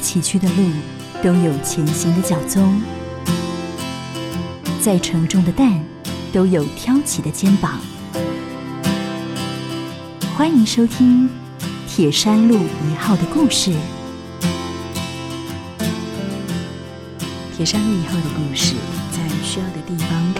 崎岖的路，都有前行的脚踪；再沉重的担，都有挑起的肩膀。欢迎收听《铁山路一号》的故事。铁山路一号的故事，在需要的地方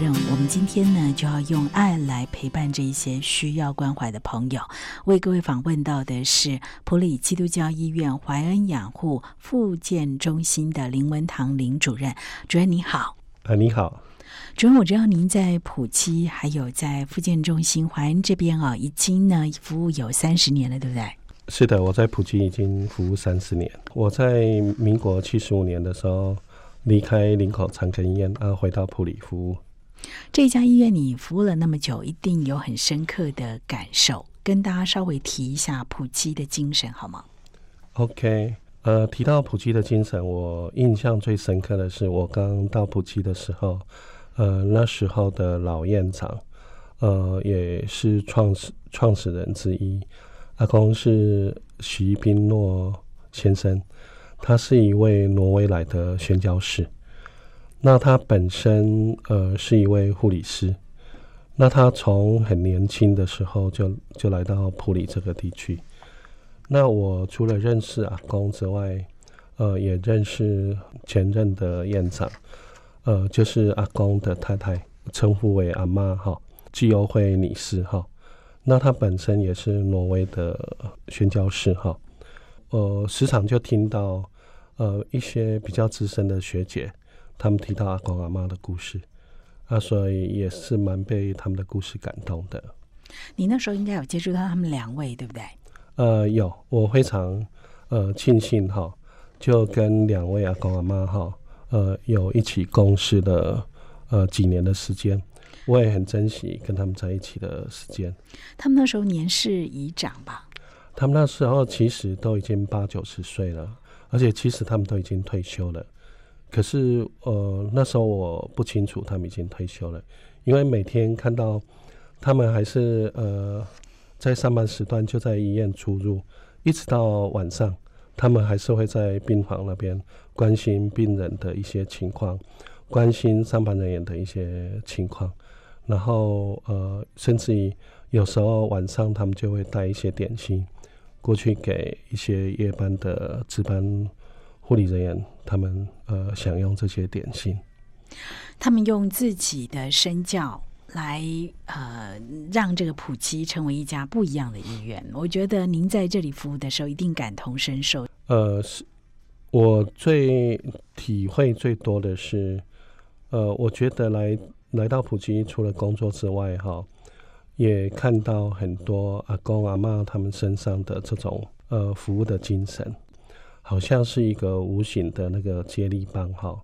任。我们今天呢，就要用爱来陪伴这一些需要关怀的朋友。为各位访问到的是普里基督教医院怀恩养护复健中心的林文堂林主任。主任你好，啊，你好，主任，我知道您在普基还有在复健中心怀恩这边啊，已经呢服务有三十年了，对不对？是的，我在普吉已经服务三十年。我在民国七十五年的时候离开林口长庚医院，啊，回到普里服务。这家医院你服务了那么久，一定有很深刻的感受，跟大家稍微提一下普基的精神好吗？OK，呃，提到普基的精神，我印象最深刻的是我刚到普基的时候，呃，那时候的老院长，呃，也是创始创始人之一。阿公是徐宾诺先生，他是一位挪威来的宣教士。那他本身呃是一位护理师。那他从很年轻的时候就就来到普里这个地区。那我除了认识阿公之外，呃，也认识前任的院长，呃，就是阿公的太太，称呼为阿妈哈，基欧惠女士哈。那他本身也是挪威的宣教士哈，呃，时常就听到呃一些比较资深的学姐，他们提到阿公阿妈的故事，啊，所以也是蛮被他们的故事感动的。你那时候应该有接触到他们两位，对不对？呃，有，我非常呃庆幸哈，就跟两位阿公阿妈哈，呃，有一起共事的呃几年的时间。我也很珍惜跟他们在一起的时间。他们那时候年事已长吧？他们那时候其实都已经八九十岁了，而且其实他们都已经退休了。可是呃，那时候我不清楚他们已经退休了，因为每天看到他们还是呃在上班时段就在医院出入，一直到晚上，他们还是会在病房那边关心病人的一些情况，关心上班人员的一些情况。然后呃，甚至于有时候晚上他们就会带一些点心过去给一些夜班的值班护理人员，他们呃享用这些点心。他们用自己的身教来呃，让这个普吉成为一家不一样的医院。我觉得您在这里服务的时候一定感同身受。呃，是我最体会最多的是，呃，我觉得来。来到普吉，除了工作之外，哈，也看到很多阿公阿妈他们身上的这种呃服务的精神，好像是一个无形的那个接力棒，哈，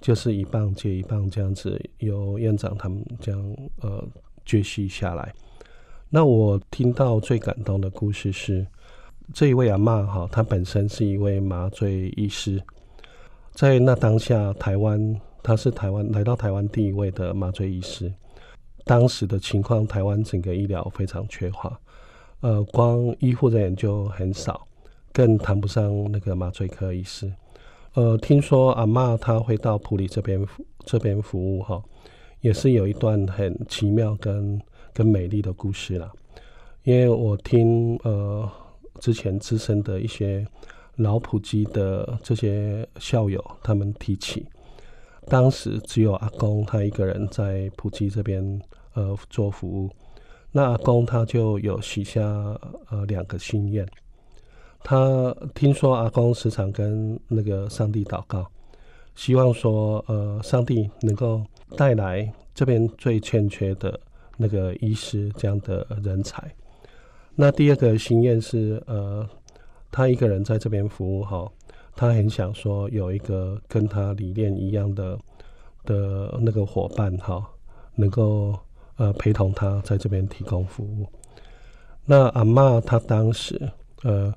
就是一棒接一棒这样子，由院长他们这样呃接续下来。那我听到最感动的故事是，这一位阿妈哈，她本身是一位麻醉医师，在那当下台湾。她是台湾来到台湾第一位的麻醉医师。当时的情况，台湾整个医疗非常缺乏，呃，光医护人员就很少，更谈不上那个麻醉科医师。呃，听说阿妈她会到普里这边这边服务哈，也是有一段很奇妙跟跟美丽的故事啦。因为我听呃之前资深的一些老普基的这些校友他们提起。当时只有阿公他一个人在普吉这边呃做服务，那阿公他就有许下呃两个心愿。他听说阿公时常跟那个上帝祷告，希望说呃上帝能够带来这边最欠缺的那个医师这样的人才。那第二个心愿是呃他一个人在这边服务哈。他很想说有一个跟他理念一样的的那个伙伴哈，能够呃陪同他在这边提供服务。那阿妈她当时呃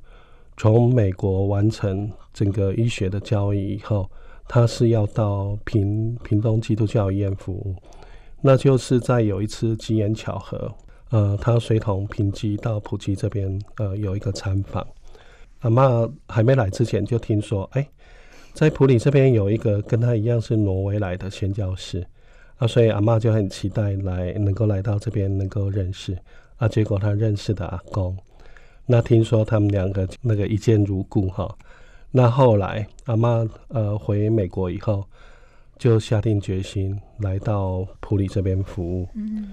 从美国完成整个医学的教育以后，他是要到平平东基督教医院服务。那就是在有一次机缘巧合，呃，他随同平基到普吉这边呃有一个参访。阿妈还没来之前就听说，哎，在普里这边有一个跟他一样是挪威来的宣教士啊，所以阿妈就很期待来能够来到这边能够认识啊。结果他认识的阿公，那听说他们两个那个一见如故哈。那后来阿妈呃回美国以后，就下定决心来到普里这边服务。嗯，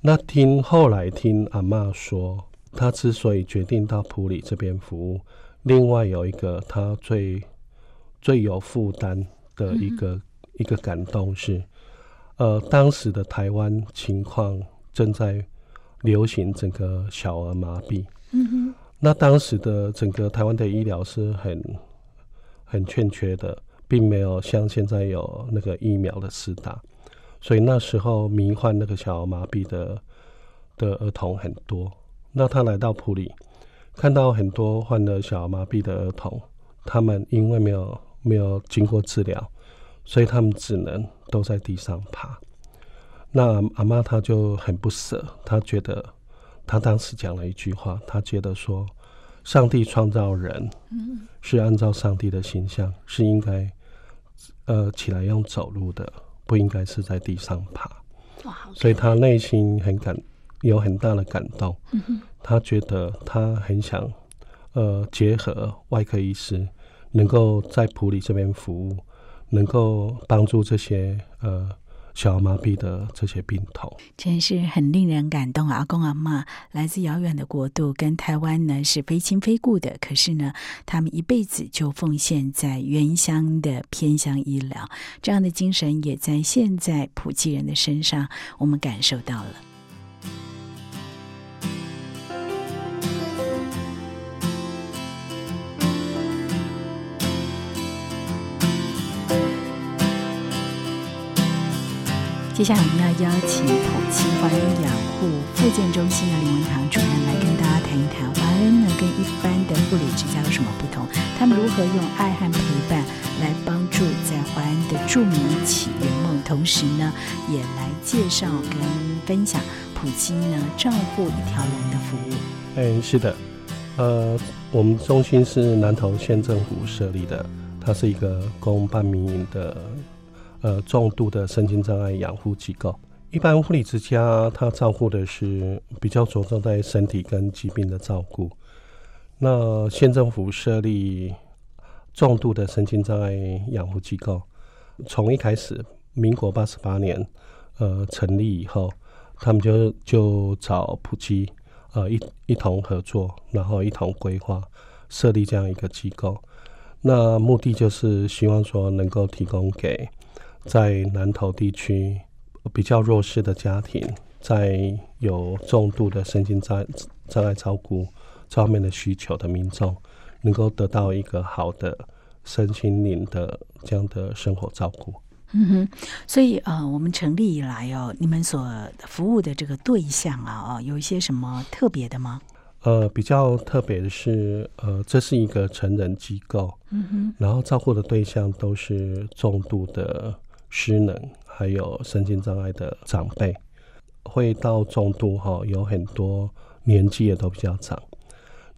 那听后来听阿妈说，她之所以决定到普里这边服务，另外有一个她最最有负担的一个一个感动是，呃，当时的台湾情况正在流行整个小儿麻痹。嗯哼，那当时的整个台湾的医疗是很。很欠缺的，并没有像现在有那个疫苗的施打，所以那时候迷患那个小儿麻痹的的儿童很多。那他来到普里，看到很多患了小儿麻痹的儿童，他们因为没有没有经过治疗，所以他们只能都在地上爬。那阿妈她就很不舍，她觉得她当时讲了一句话，他觉得说。上帝创造人，是按照上帝的形象，是应该呃起来用走路的，不应该是在地上爬。所以他内心很感有很大的感动。他觉得他很想呃结合外科医师，能够在普里这边服务，能够帮助这些呃。小儿麻痹的这些病痛，真是很令人感动。阿公阿妈来自遥远的国度，跟台湾呢是非亲非故的，可是呢，他们一辈子就奉献在原乡的偏乡医疗，这样的精神也在现在普济人的身上，我们感受到了。接下来我们要邀请普奇华人养护复健中心的林文堂主任来跟大家谈一谈华人呢跟一般的护理之家有什么不同，他们如何用爱和陪伴来帮助在华人的著名起圆梦，同时呢也来介绍跟分享普京呢照顾一条龙的服务。哎，是的，呃，我们中心是南投县政府设立的，它是一个公办民营的。呃，重度的身心障碍养护机构，一般护理之家，他照顾的是比较着重在身体跟疾病的照顾。那县政府设立重度的身心障碍养护机构，从一开始，民国八十八年，呃，成立以后，他们就就找普及，呃，一一同合作，然后一同规划设立这样一个机构。那目的就是希望说能够提供给在南投地区比较弱势的家庭，在有重度的身心障障碍照顾这方面的需求的民众，能够得到一个好的身心灵的这样的生活照顾。嗯哼，所以呃，我们成立以来哦，你们所服务的这个对象啊，哦，有一些什么特别的吗？呃，比较特别的是，呃，这是一个成人机构，嗯哼，然后照顾的对象都是重度的。失能还有身心障碍的长辈，会到重度哈，有很多年纪也都比较长。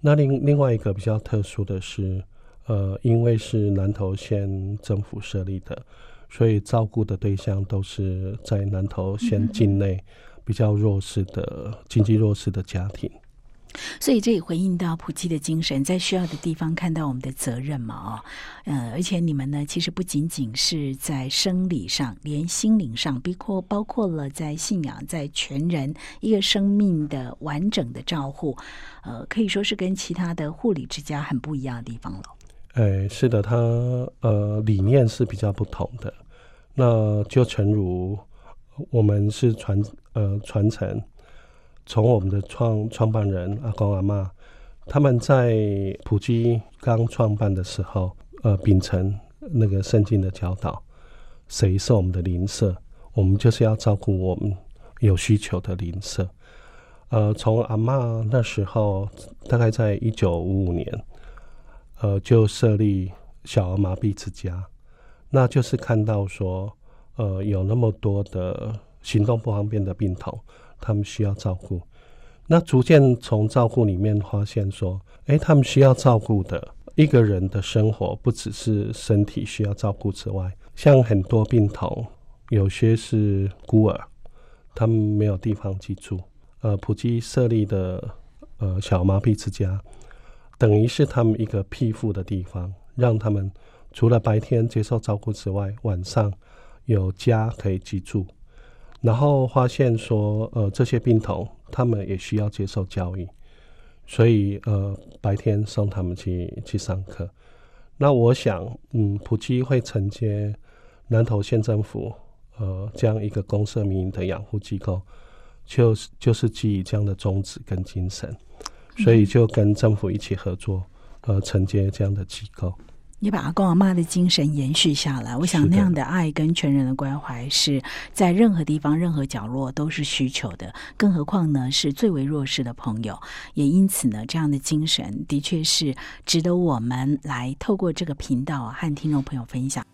那另另外一个比较特殊的是，呃，因为是南投县政府设立的，所以照顾的对象都是在南投县境内比较弱势的经济弱势的家庭。所以这也回应到普济的精神，在需要的地方看到我们的责任嘛，哦，呃，而且你们呢，其实不仅仅是在生理上，连心灵上，包括包括了在信仰，在全人一个生命的完整的照护，呃，可以说是跟其他的护理之家很不一样的地方了。哎，是的，它呃理念是比较不同的。那就诚如我们是传呃传承。从我们的创创办人阿公阿妈，他们在普基刚创办的时候，呃，秉承那个圣经的教导，谁是我们的邻舍，我们就是要照顾我们有需求的邻舍。呃，从阿妈那时候，大概在一九五五年，呃，就设立小儿麻痹之家，那就是看到说，呃，有那么多的行动不方便的病童。他们需要照顾，那逐渐从照顾里面发现说，诶，他们需要照顾的一个人的生活，不只是身体需要照顾之外，像很多病童，有些是孤儿，他们没有地方居住。呃，普吉设立的呃小麻痹之家，等于是他们一个庇护的地方，让他们除了白天接受照顾之外，晚上有家可以居住。然后发现说，呃，这些病童他们也需要接受教育，所以呃，白天送他们去去上课。那我想，嗯，普吉会承接南投县政府呃这样一个公社民营的养护机构，就是就是基于这样的宗旨跟精神，所以就跟政府一起合作，呃，承接这样的机构。也把阿公阿妈的精神延续下来，我想那样的爱跟全人的关怀是在任何地方、任何角落都是需求的，更何况呢是最为弱势的朋友。也因此呢，这样的精神的确是值得我们来透过这个频道和听众朋友分享。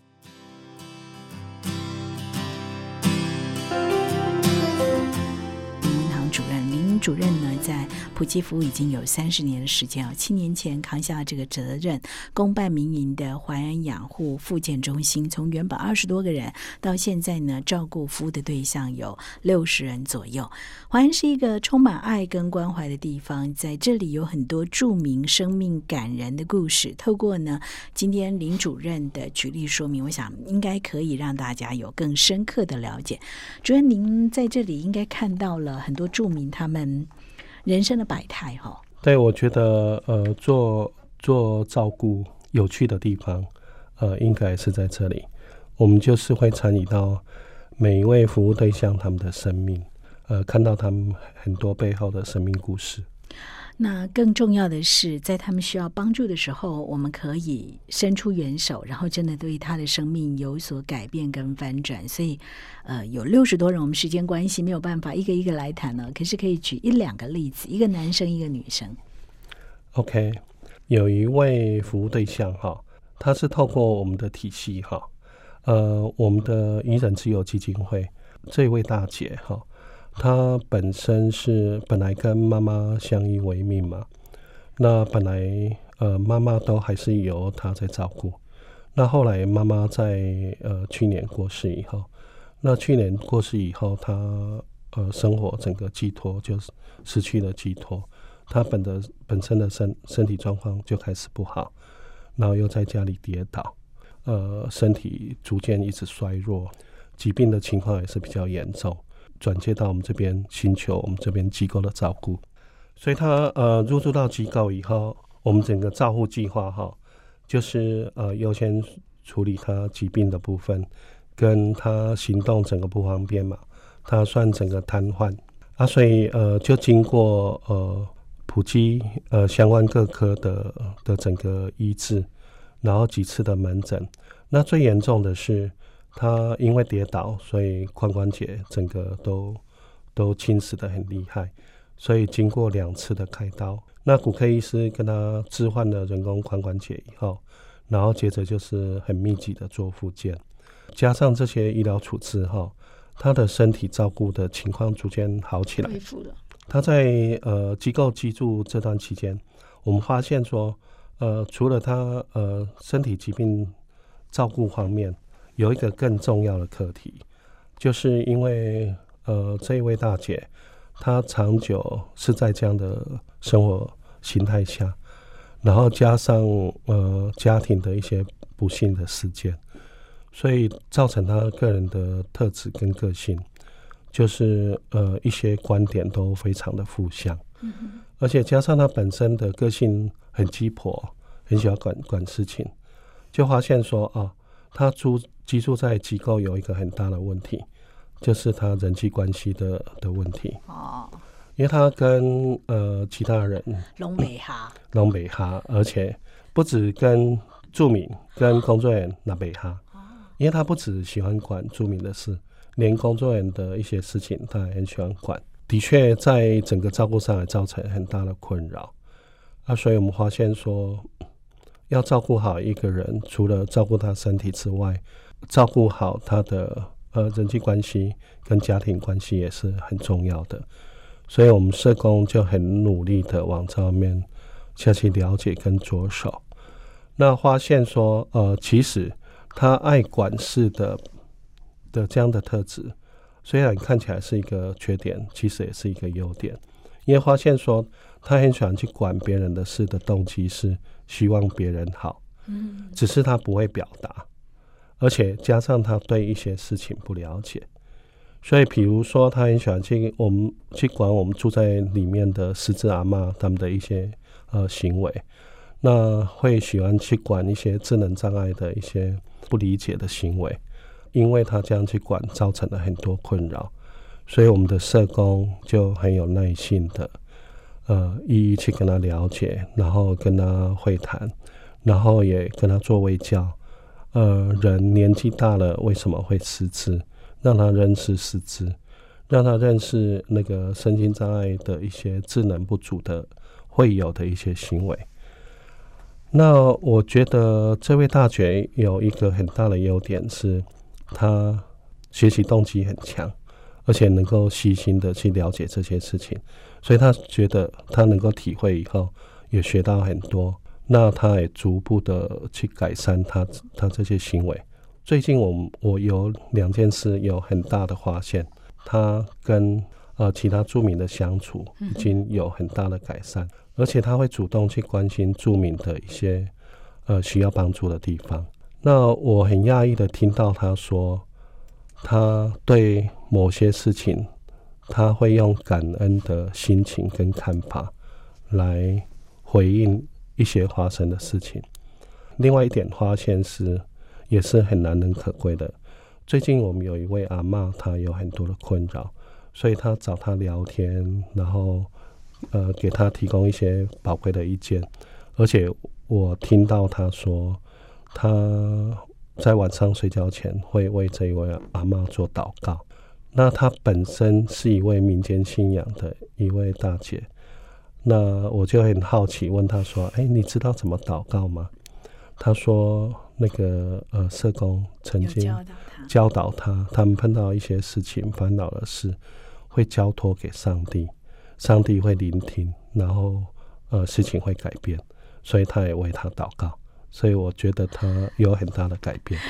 主任呢，在普吉服务已经有三十年的时间啊。七年前扛下这个责任，公办民营的淮安养护复健中心，从原本二十多个人，到现在呢，照顾服务的对象有六十人左右。淮安是一个充满爱跟关怀的地方，在这里有很多著名、生命感人的故事。透过呢，今天林主任的举例说明，我想应该可以让大家有更深刻的了解。主任，您在这里应该看到了很多著名他们。人生的百态，哈。对，我觉得，呃，做做照顾有趣的地方，呃，应该是在这里。我们就是会参与到每一位服务对象他们的生命，呃，看到他们很多背后的生命故事。那更重要的是，在他们需要帮助的时候，我们可以伸出援手，然后真的对他的生命有所改变跟翻转。所以，呃，有六十多人，我们时间关系没有办法一个一个来谈了。可是可以举一两个例子，一个男生，一个女生。OK，有一位服务对象哈，他是透过我们的体系哈，呃，我们的遗人自由基金会这位大姐哈。他本身是本来跟妈妈相依为命嘛，那本来呃妈妈都还是由他在照顾，那后来妈妈在呃去年过世以后，那去年过世以后，他呃生活整个寄托就失去了寄托，他本的本身的身身体状况就开始不好，然后又在家里跌倒，呃身体逐渐一直衰弱，疾病的情况也是比较严重。转接到我们这边，寻求我们这边机构的照顾。所以他呃入住到机构以后，我们整个照护计划哈，就是呃优先处理他疾病的部分，跟他行动整个不方便嘛，他算整个瘫痪啊，所以呃就经过呃普及呃相关各科的的整个医治，然后几次的门诊，那最严重的是。他因为跌倒，所以髋关节整个都都侵蚀的很厉害，所以经过两次的开刀，那骨科医师跟他置换了人工髋关节以后，然后接着就是很密集的做复健，加上这些医疗处置后，他的身体照顾的情况逐渐好起来。他在呃机构居住这段期间，我们发现说，呃，除了他呃身体疾病照顾方面。有一个更重要的课题，就是因为呃这一位大姐，她长久是在这样的生活形态下，然后加上呃家庭的一些不幸的事件，所以造成她个人的特质跟个性，就是呃一些观点都非常的负向，而且加上她本身的个性很鸡婆，很喜欢管管事情，就发现说啊，她住。居住在机构有一个很大的问题，就是他人际关系的的问题。哦，因为他跟呃其他人龙美哈，龙美哈，而且不止跟住民、跟工作人员那美哈。因为他不止喜欢管住民的事，连工作人员的一些事情他也很喜欢管。的确，在整个照顾上也造成很大的困扰。啊，所以我们发现说，要照顾好一个人，除了照顾他身体之外，照顾好他的呃人际关系跟家庭关系也是很重要的，所以我们社工就很努力的往这方面下去了解跟着手。那发现说，呃，其实他爱管事的的这样的特质，虽然看起来是一个缺点，其实也是一个优点。因为发现说，他很喜欢去管别人的事的动机是希望别人好，嗯，只是他不会表达，而且加上他对一些事情不了解，所以比如说他很喜欢去我们去管我们住在里面的狮子阿妈他们的一些呃行为，那会喜欢去管一些智能障碍的一些不理解的行为，因为他这样去管造成了很多困扰。所以我们的社工就很有耐心的，呃，一一去跟他了解，然后跟他会谈，然后也跟他做微教。呃，人年纪大了为什么会失智？让他认识失智，让他认识那个身心障碍的一些智能不足的会有的一些行为。那我觉得这位大姐有一个很大的优点是，她学习动机很强。而且能够细心的去了解这些事情，所以他觉得他能够体会以后，也学到很多。那他也逐步的去改善他他这些行为。最近我我有两件事有很大的发现，他跟呃其他住民的相处已经有很大的改善，而且他会主动去关心住民的一些呃需要帮助的地方。那我很讶异的听到他说。他对某些事情，他会用感恩的心情跟看法来回应一些发生的事情。另外一点发现是，也是很难能可贵的。最近我们有一位阿妈，她有很多的困扰，所以他找他聊天，然后呃给他提供一些宝贵的意见。而且我听到他说，他。在晚上睡觉前会为这一位阿妈做祷告。那她本身是一位民间信仰的一位大姐，那我就很好奇问她说：“哎，你知道怎么祷告吗？”她说：“那个呃，社工曾经教导她，他们碰到一些事情、烦恼的事，会交托给上帝，上帝会聆听，然后呃，事情会改变，所以他也为他祷告。”所以我觉得她有很大的改变，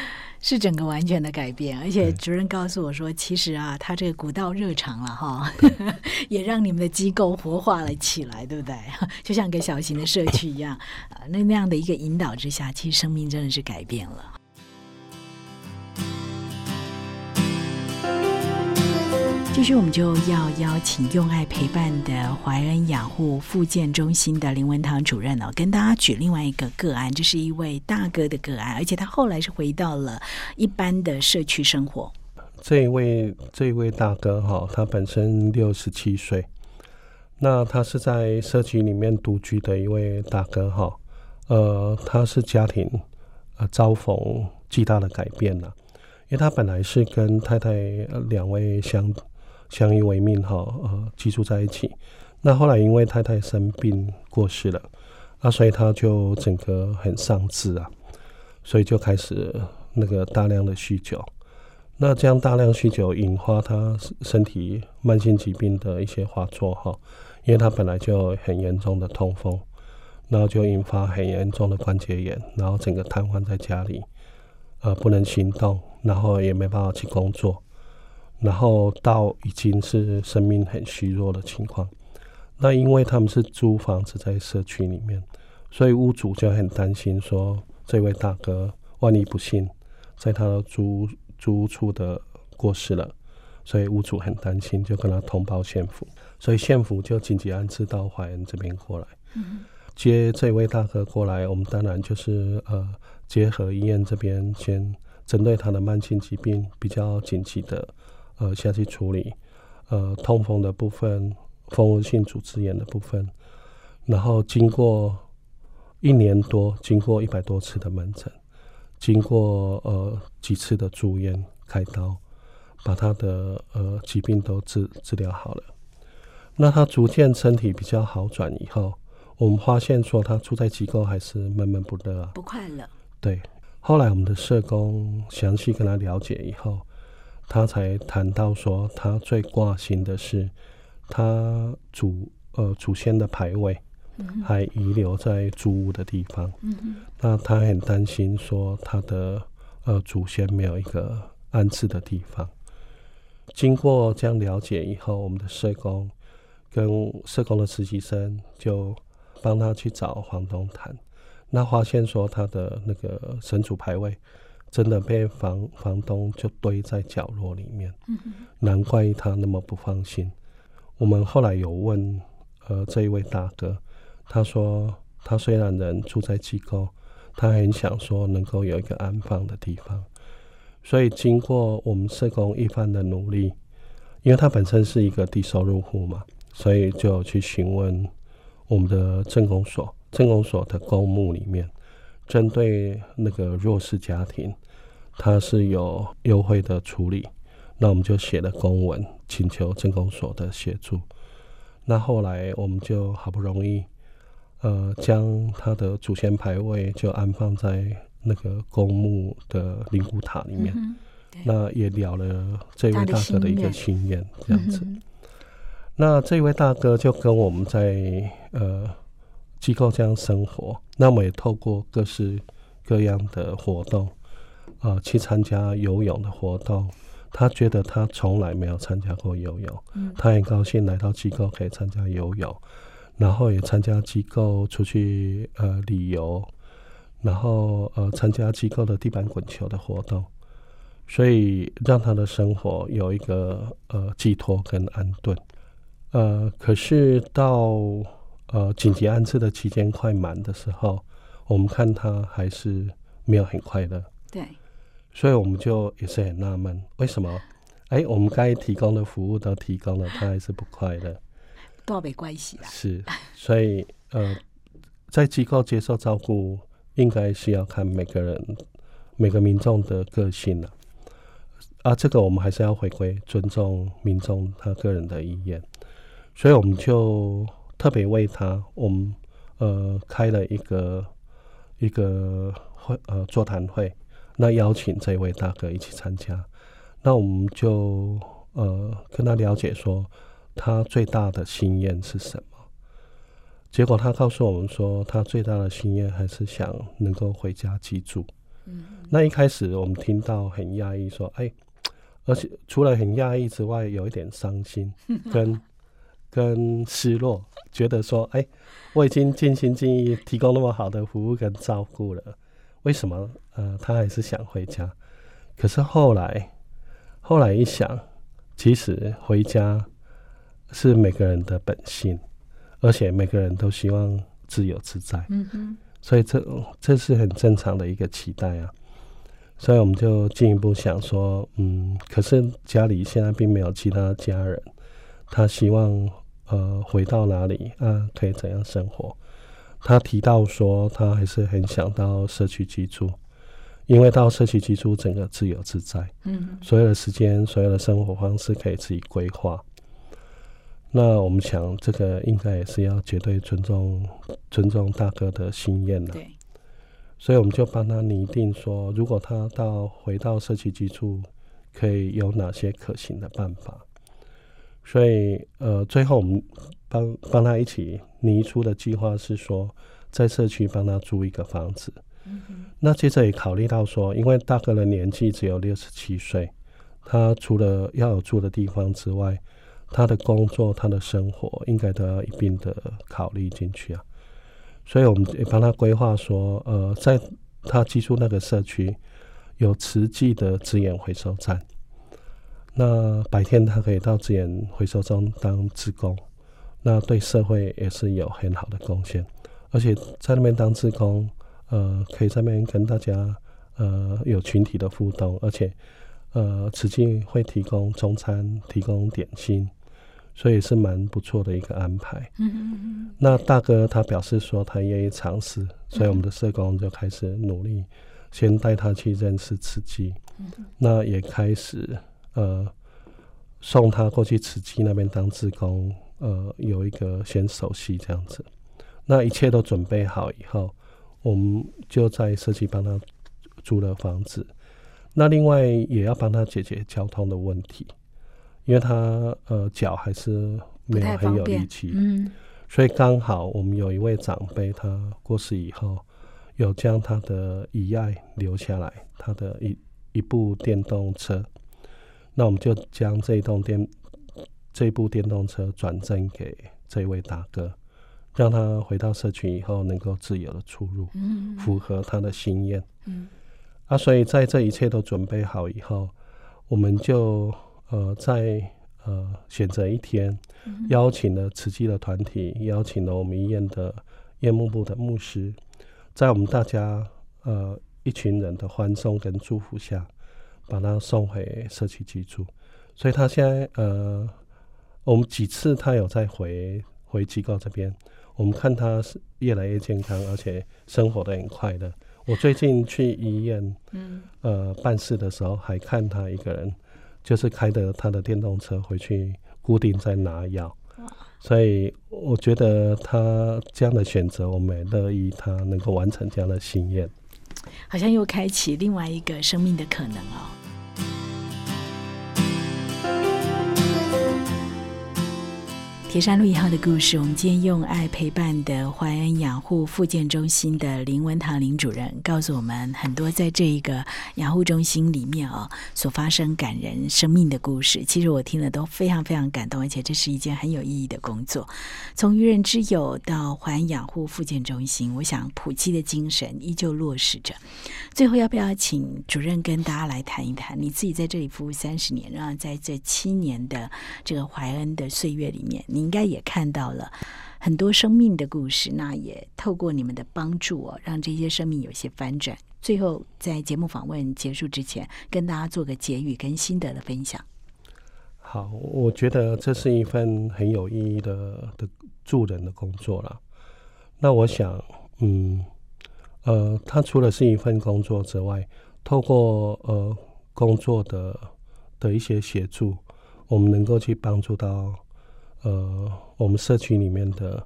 是整个完全的改变。而且主任告诉我说，其实啊，他这个古道热肠了哈，也让你们的机构活化了起来，对不对？就像个小型的社区一样，那那样的一个引导之下，其实生命真的是改变了。继续，我们就要邀请用爱陪伴的怀恩养护复健中心的林文堂主任哦，跟大家举另外一个个案，这是一位大哥的个案，而且他后来是回到了一般的社区生活。这一位这一位大哥哈，他本身六十七岁，那他是在社区里面独居的一位大哥哈，呃，他是家庭呃遭逢巨大的改变了，因为他本来是跟太太两位相。相依为命哈，呃，居住在一起。那后来因为太太生病过世了，啊，所以他就整个很丧志啊，所以就开始那个大量的酗酒。那这样大量酗酒引发他身体慢性疾病的一些发作哈，因为他本来就很严重的痛风，然后就引发很严重的关节炎，然后整个瘫痪在家里，呃，不能行动，然后也没办法去工作。然后到已经是生命很虚弱的情况，那因为他们是租房子在社区里面，所以屋主就很担心说，这位大哥万一不幸在他的租租处的过世了，所以屋主很担心，就跟他通报县府，所以县府就紧急安置到怀恩这边过来，接这位大哥过来。我们当然就是呃，结合医院这边先针对他的慢性疾病比较紧急的。呃，下去处理，呃，痛风的部分，蜂窝性组织炎的部分，然后经过一年多，经过一百多次的门诊，经过呃几次的住院开刀，把他的呃疾病都治治疗好了。那他逐渐身体比较好转以后，我们发现说他住在机构还是闷闷不乐啊，不快乐。对，后来我们的社工详细跟他了解以后。他才谈到说，他最挂心的是他祖呃祖先的牌位还遗留在租屋的地方。那他很担心说他的呃祖先没有一个安置的地方。经过这样了解以后，我们的社工跟社工的实习生就帮他去找房东谈。那发现说他的那个神主牌位真的被房房东就堆在角落里面，难怪他那么不放心。我们后来有问呃这一位大哥，他说他虽然人住在机构，他很想说能够有一个安放的地方。所以经过我们社工一番的努力，因为他本身是一个低收入户嘛，所以就去询问我们的政工所。政工所的公墓里面，针对那个弱势家庭，他是有优惠的处理。那我们就写了公文，请求政工所的协助。那后来我们就好不容易，呃，将他的祖先牌位就安放在那个公墓的灵骨塔里面。那也了了这位大哥的一个心愿，这样子。那这位大哥就跟我们在呃。机构这样生活，那么也透过各式各样的活动，啊，去参加游泳的活动。他觉得他从来没有参加过游泳，他很高兴来到机构可以参加游泳，然后也参加机构出去呃旅游，然后呃参加机构的地板滚球的活动，所以让他的生活有一个呃寄托跟安顿。呃，可是到。呃，紧急安置的期间快满的时候，我们看他还是没有很快乐。对，所以我们就也是很纳闷，为什么？哎，我们该提供的服务都提供了，他还是不快乐？多没关系啦。是，所以呃，在机构接受照顾，应该是要看每个人、每个民众的个性了。啊，这个我们还是要回归尊重民众他个人的意愿，所以我们就。特别为他，我们呃开了一个一个会呃座谈会，那邀请这位大哥一起参加，那我们就呃跟他了解说他最大的心愿是什么。结果他告诉我们说，他最大的心愿还是想能够回家居住。嗯，那一开始我们听到很压抑，说哎，而且除了很压抑之外，有一点伤心跟。跟失落，觉得说，哎，我已经尽心尽意提供那么好的服务跟照顾了，为什么呃他还是想回家？可是后来，后来一想，其实回家是每个人的本性，而且每个人都希望自由自在。嗯哼，所以这这是很正常的一个期待啊。所以我们就进一步想说，嗯，可是家里现在并没有其他家人。他希望呃回到哪里啊？可以怎样生活？他提到说，他还是很想到社区居住，因为到社区居住，整个自由自在，嗯，所有的时间，所有的生活方式可以自己规划。那我们想，这个应该也是要绝对尊重尊重大哥的心愿的，对。所以我们就帮他拟定说，如果他到回到社区居住，可以有哪些可行的办法？所以，呃，最后我们帮帮他一起拟出的计划是说，在社区帮他租一个房子。那接着也考虑到说，因为大哥的年纪只有六十七岁，他除了要有住的地方之外，他的工作、他的生活应该都要一并的考虑进去啊。所以我们也帮他规划说，呃，在他居住那个社区有实际的资源回收站。那白天他可以到资源回收中当职工，那对社会也是有很好的贡献。而且在那边当职工，呃，可以在那边跟大家呃有群体的互动，而且呃，此际会提供中餐、提供点心，所以是蛮不错的一个安排。那大哥他表示说他愿意尝试，所以我们的社工就开始努力，先带他去认识慈济，那也开始。呃，送他过去慈济那边当志工，呃，有一个先熟悉这样子。那一切都准备好以后，我们就在社区帮他租了房子。那另外也要帮他解决交通的问题，因为他呃脚还是没有很有力气，嗯，所以刚好我们有一位长辈，他过世以后，有将他的遗爱留下来，他的一一部电动车，那我们就将这一栋电这部电动车转赠给这位大哥，让他回到社群以后能够自由的出入，嗯，符合他的心愿。嗯，啊，所以在这一切都准备好以后，我们就呃在呃选择一天，邀请了慈济的团体，邀请了我们医院的夜幕部的牧师，在我们大家呃一群人的欢送跟祝福下，把他送回社区居住。所以他现在呃，我们几次他有在回回机构这边，我们看他是越来越健康，而且生活的很快乐。我最近去医院，嗯，呃，办事的时候还看他一个人，就是开着他的电动车回去固定在拿药，所以我觉得他这样的选择，我们也乐意他能够完成这样的心愿。好像又开启另外一个生命的可能哦。铁山路一号的故事，我们今天用爱陪伴的怀恩养护复健中心的林文堂林主任告诉我们很多在这一个养护中心里面哦所发生感人生命的故事。其实我听了都非常非常感动，而且这是一件很有意义的工作。从愚人之友到怀恩养护复健中心，我想普及的精神依旧落实着。最后，要不要请主任跟大家来谈一谈你自己在这里服务三十年，然后在这七年的这个怀恩的岁月里面，你应该也看到了很多生命的故事，那也透过你们的帮助哦，让这些生命有些翻转。最后，在节目访问结束之前，跟大家做个结语跟心得的分享。好，我觉得这是一份很有意义的的助人的工作了。那我想，嗯。呃，它除了是一份工作之外，透过呃工作的的一些协助，我们能够去帮助到呃我们社区里面的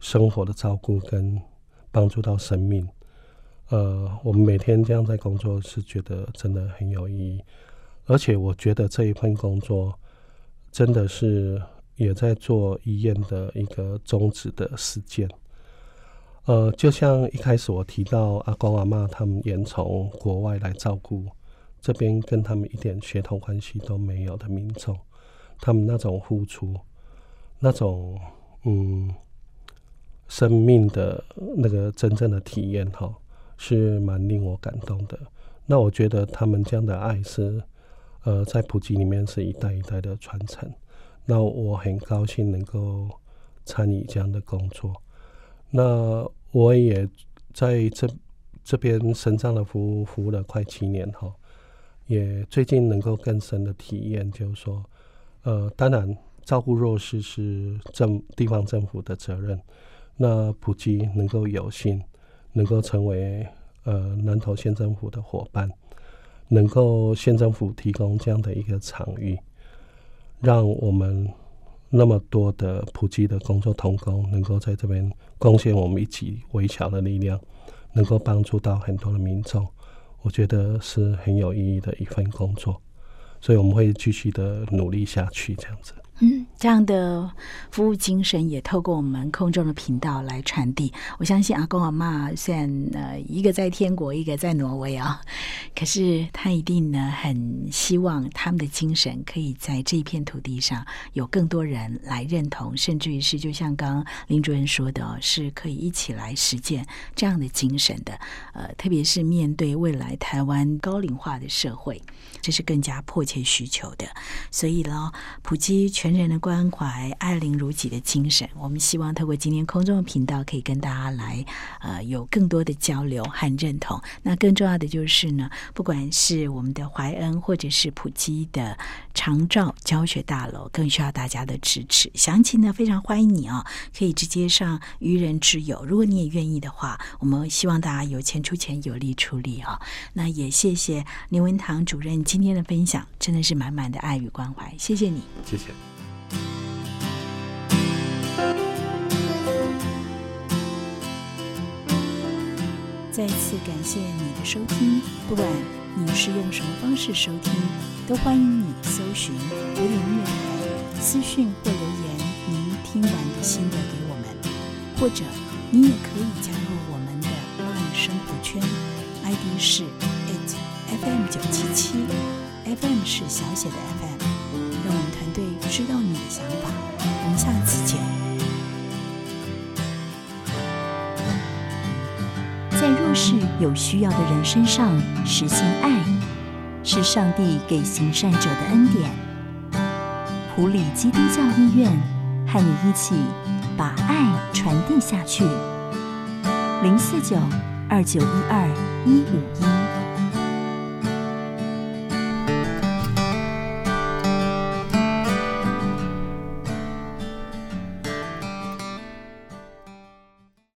生活的照顾跟帮助到生命。呃，我们每天这样在工作，是觉得真的很有意义。而且我觉得这一份工作真的是也在做医院的一个宗旨的实践。呃，就像一开始我提到阿公阿妈他们也从国外来照顾这边跟他们一点血统关系都没有的民众，他们那种付出，那种嗯生命的那个真正的体验哈，是蛮令我感动的。那我觉得他们这样的爱是呃在普及里面是一代一代的传承。那我很高兴能够参与这样的工作。那我也在这这边身上的服务服务了快七年哈，也最近能够更深的体验，就是说，呃，当然照顾弱势是政地方政府的责任，那普及能够有幸能够成为呃南投县政府的伙伴，能够县政府提供这样的一个场域，让我们。那么多的普及的工作同工，能够在这边贡献我们一起微小的力量，能够帮助到很多的民众，我觉得是很有意义的一份工作，所以我们会继续的努力下去，这样子。嗯，这样的服务精神也透过我们空中的频道来传递。我相信阿公阿妈虽然呃一个在天国，一个在挪威啊，可是他一定呢很希望他们的精神可以在这一片土地上有更多人来认同，甚至于是就像刚刚林主任说的，是可以一起来实践这样的精神的。呃，特别是面对未来台湾高龄化的社会，这是更加迫切需求的。所以呢，普及全。人的关怀、爱邻如己的精神，我们希望透过今天空中的频道，可以跟大家来呃有更多的交流和认同。那更重要的就是呢，不管是我们的怀恩，或者是普基的长照教学大楼，更需要大家的支持。详情呢，非常欢迎你啊，可以直接上愚人之友。如果你也愿意的话，我们希望大家有钱出钱，有力出力啊。那也谢谢林文堂主任今天的分享，真的是满满的爱与关怀，谢谢你，谢谢。再次感谢你的收听，不管你是用什么方式收听，都欢迎你搜寻古典音乐台私讯或留言您。听完的心得给我们，或者你也可以加入我们的 LINE 生活圈，ID 是 it FM 九七七，FM 是小写的 FM，知道你的想法。我们下次见。在弱势有需要的人身上实现爱，是上帝给行善者的恩典。普里基督教医院和你一起把爱传递下去。零四九二九一二一五一。